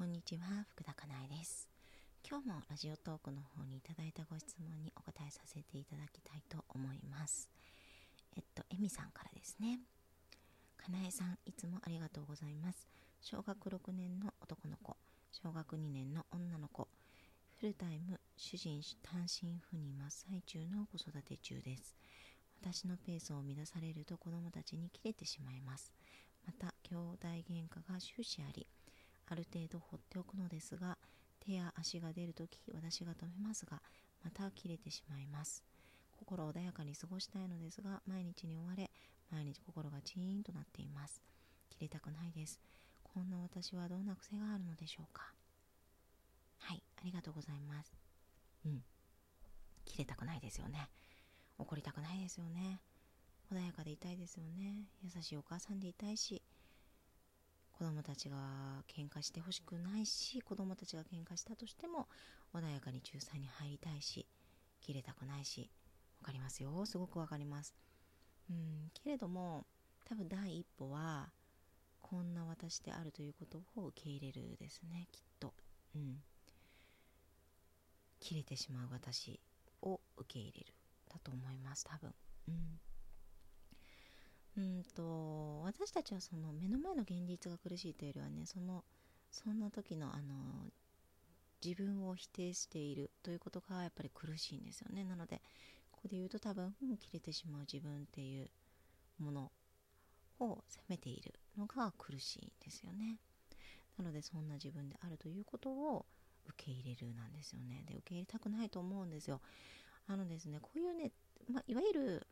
こんにちは福田かなえです。今日もラジオトークの方にいただいたご質問にお答えさせていただきたいと思います。えっとえみさんからですね。かなえさんいつもありがとうございます。小学6年の男の子小学2年の女の子フルタイム主人単身赴任真っ最中の子育て中です。私のペースを乱されると子供たちに切れてしまいます。また兄弟喧嘩が終始ありある程度放っておくのですが手や足が出るとき私が止めますがまた切れてしまいます。心穏やかに過ごしたいのですが毎日に追われ毎日心がチーンとなっています。切れたくないです。こんな私はどんな癖があるのでしょうか？はいありがとうございます。うん。切れたくないですよね。怒りたくないですよね。穏やかでいたいですよね。優しいお母さんでいたいし子供たちが喧嘩してほしくないし子供たちが喧嘩したとしても穏やかに仲裁に入りたいし切れたくないし分かりますよ。すごく分かります。うんけれども多分第一歩はこんな私であるということを受け入れるですねきっと。うん。切れてしまう私を受け入れる。だと思います多分。うん。うんと私たちはその目の前の現実が苦しいというよりはねそのそんな時のあの自分を否定しているということがやっぱり苦しいんですよね。なのでここで言うと多分、う、切れてしまう自分っていうものを責めているのが苦しいんですよね。なのでそんな自分であるということを受け入れるなんですよね。で受け入れたくないと思うんですよ。あのですねこういうね、まあ、いわゆる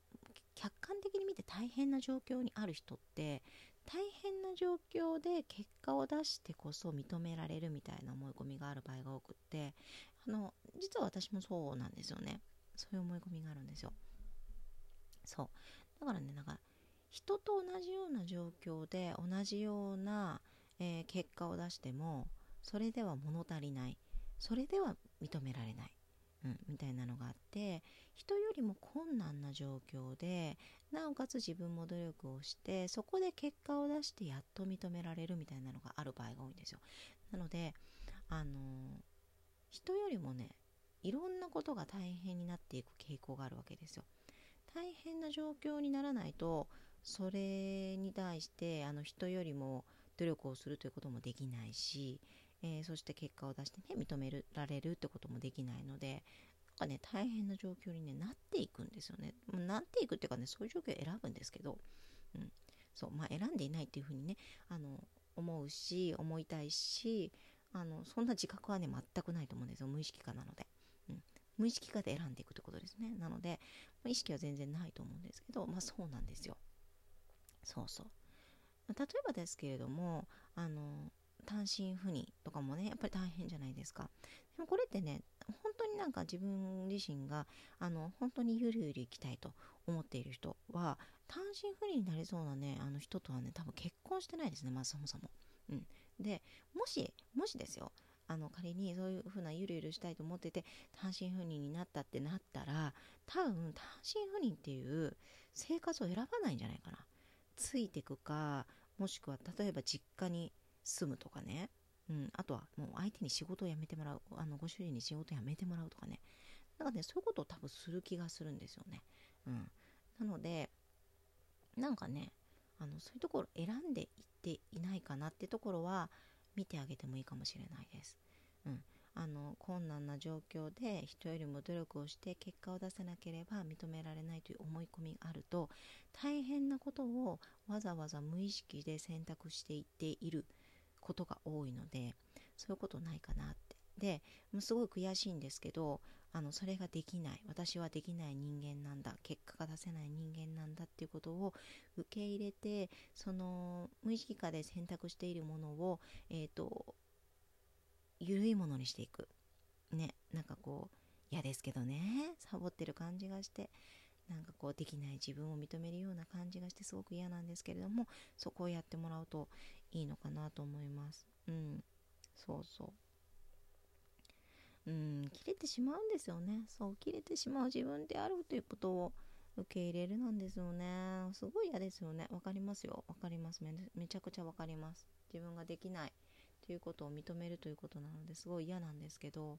客観的に見て大変な状況にある人って大変な状況で結果を出してこそ認められるみたいな思い込みがある場合が多くってあの実は私もそうなんですよね。そういう思い込みがあるんですよ。そう。だからねなんか人と同じような状況で同じような、えー、結果を出してもそれでは物足りない。それでは認められない。うん、みたいなのがあって人よりも困難な状況でなおかつ自分も努力をしてそこで結果を出してやっと認められるみたいなのがある場合が多いんですよ。なのであの人よりもねいろんなことが大変になっていく傾向があるわけですよ。大変な状況にならないとそれに対してあの人よりも努力をするということもできないしえー、そして結果を出してね認められるってこともできないのでなんかね大変な状況に、ね、なっていくんですよね。なっていくっていうかねそういう状況を選ぶんですけど、うんそうまあ、選んでいないっていうふうにねあの思うし思いたいしあのそんな自覚はね全くないと思うんですよ無意識化なので。うん無意識化で選んでいくってことですね。なので、ま、意識は全然ないと思うんですけど、まあそうなんですよ。そうそう。例えばですけれども、あの、単身赴任とかもねやっぱり大変じゃないですか。でもこれってね本当になんか自分自身があの本当にゆるゆる行きたいと思っている人は単身赴任になりそうなねあの人とはね多分結婚してないですねまずそもそも、うん、でもしもしですよあの仮にそういうふうなゆるゆるしたいと思ってて単身赴任になったってなったら多分単身赴任っていう生活を選ばないんじゃないかな。ついてくかもしくは例えば実家に住むとかね、うん、あとはもう相手に仕事を辞めてもらう。あのご主人に仕事を辞めてもらうとかね。なんかねそういうことを多分する気がするんですよね、うん、なのでなんかねあのそういうところ選んでいっていないかなってところは見てあげてもいいかもしれないです、うん、あの困難な状況で人よりも努力をして結果を出せなければ認められないという思い込みがあると大変なことをわざわざ無意識で選択していっている。ことが多いのでそういうことないかなって。でもうすごい悔しいんですけどあのそれができない。私はできない人間なんだ。結果が出せない人間なんだっていうことを受け入れてその無意識化で選択しているものをえっ、ー、と緩いものにしていく。ねなんかこう嫌ですけどね。サボってる感じがして。なんかこうできない自分を認めるような感じがしてすごく嫌なんですけれどもそこをやってもらうといいのかなと思います。うん。そうそう。うん。切れてしまうんですよね。そう切れてしまう自分であるということを受け入れるなんですよね。すごい嫌ですよね。わかりますよ。わかります。めちゃくちゃわかります。自分ができないっっていうことを認めるということなのですごい嫌なんですけど。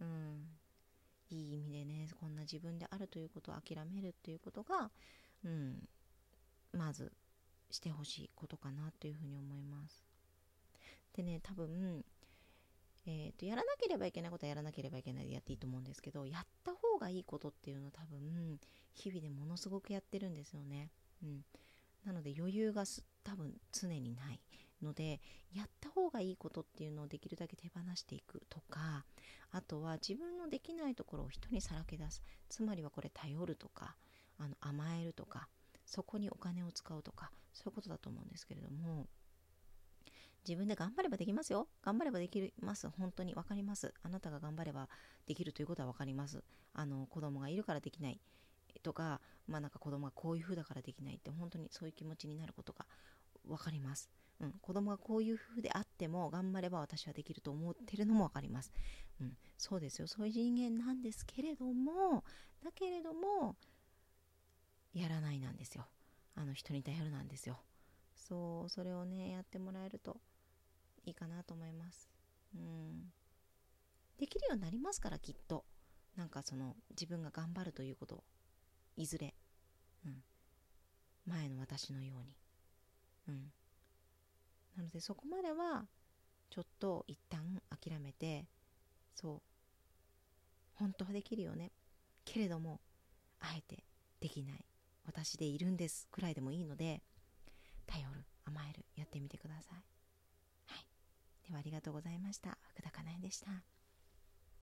うん。いい意味でねこんな自分であるということを諦めるっていうことが、うん、まずしてほしいことかなというふうに思います。でね多分、えーと、やらなければいけないことはやらなければいけないでやっていいと思うんですけどやった方がいいことっていうのを多分日々でものすごくやってるんですよね。うん、なので余裕が多分常にないのでやった方がいいことっていうのをできるだけ手放していくとかあとは自分のできないところを人にさらけ出す。つまりはこれ頼るとかあの甘えるとかそこにお金を使うとかそういうことだと思うんですけれども自分で頑張ればできますよ。頑張ればできます。本当に分かります。あなたが頑張ればできるということは分かります。あの子供がいるからできない。とかまあなんか子供がこういう風だからできないって本当にそういう気持ちになることが分かります。うん、子供がこういう風であっても頑張れば私はできると思ってるのも分かります、うん、そうですよ。そういう人間なんですけれどもだけれどもやらないなんですよ。あの人に頼るなんですよ。そうそれをねやってもらえるといいかなと思います。うん。できるようになりますからきっと。なんかその自分が頑張るということ。いずれ、うん、前の私のように。うん。なのでそこまではちょっと一旦諦めてそう本当はできるよね。けれどもあえてできない。私でいるんですくらいでもいいので頼る甘えるやってみてください。はい。ではありがとうございました。福田かなえでした。